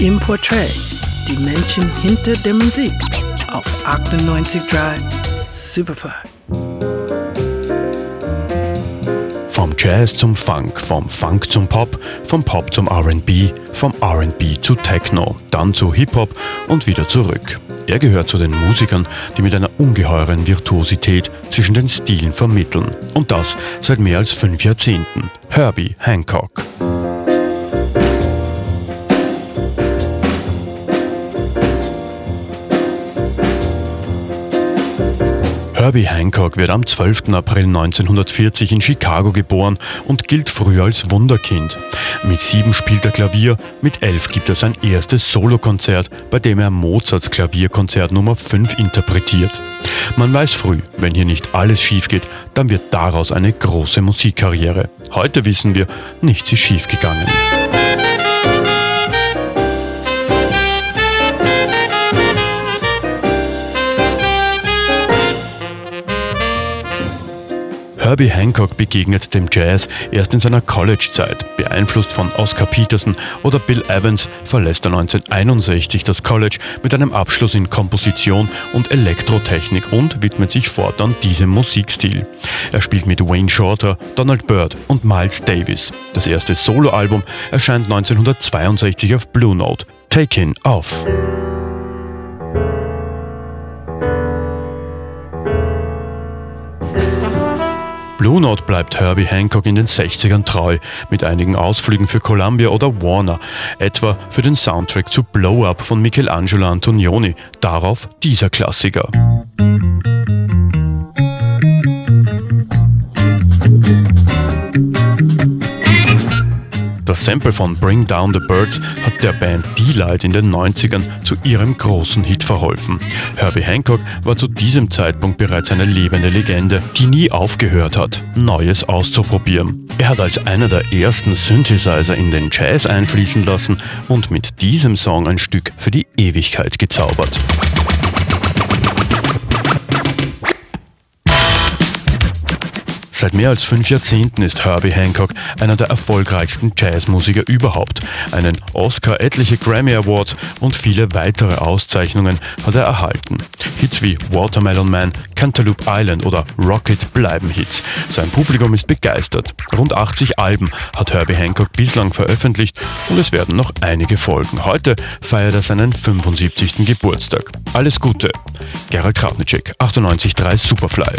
im Portrait, die Menschen hinter der Musik auf 98.3 Superfly. Vom Jazz zum Funk, vom Funk zum Pop, vom Pop zum RB, vom RB zu Techno, dann zu Hip-Hop und wieder zurück. Er gehört zu den Musikern, die mit einer ungeheuren Virtuosität zwischen den Stilen vermitteln. Und das seit mehr als fünf Jahrzehnten. Herbie Hancock. Herbie Hancock wird am 12. April 1940 in Chicago geboren und gilt früher als Wunderkind. Mit sieben spielt er Klavier, mit elf gibt er sein erstes Solokonzert, bei dem er Mozarts Klavierkonzert Nummer 5 interpretiert. Man weiß früh, wenn hier nicht alles schief geht, dann wird daraus eine große Musikkarriere. Heute wissen wir, nichts ist schief gegangen. Herbie Hancock begegnet dem Jazz erst in seiner College-Zeit. Beeinflusst von Oscar Peterson oder Bill Evans verlässt er 1961 das College mit einem Abschluss in Komposition und Elektrotechnik und widmet sich fortan diesem Musikstil. Er spielt mit Wayne Shorter, Donald Byrd und Miles Davis. Das erste Soloalbum erscheint 1962 auf Blue Note. Take In Off. Blue Note bleibt Herbie Hancock in den 60ern treu, mit einigen Ausflügen für Columbia oder Warner, etwa für den Soundtrack zu Blow Up von Michelangelo Antonioni. Darauf dieser Klassiker. Sample von Bring Down the Birds hat der Band D-Light in den 90ern zu ihrem großen Hit verholfen. Herbie Hancock war zu diesem Zeitpunkt bereits eine lebende Legende, die nie aufgehört hat, Neues auszuprobieren. Er hat als einer der ersten Synthesizer in den Jazz einfließen lassen und mit diesem Song ein Stück für die Ewigkeit gezaubert. Seit mehr als fünf Jahrzehnten ist Herbie Hancock einer der erfolgreichsten Jazzmusiker überhaupt. Einen Oscar, etliche Grammy Awards und viele weitere Auszeichnungen hat er erhalten. Hits wie Watermelon Man, Cantaloupe Island oder Rocket bleiben Hits. Sein Publikum ist begeistert. Rund 80 Alben hat Herbie Hancock bislang veröffentlicht und es werden noch einige folgen. Heute feiert er seinen 75. Geburtstag. Alles Gute. Gerald Kravnicek, 98.3 Superfly.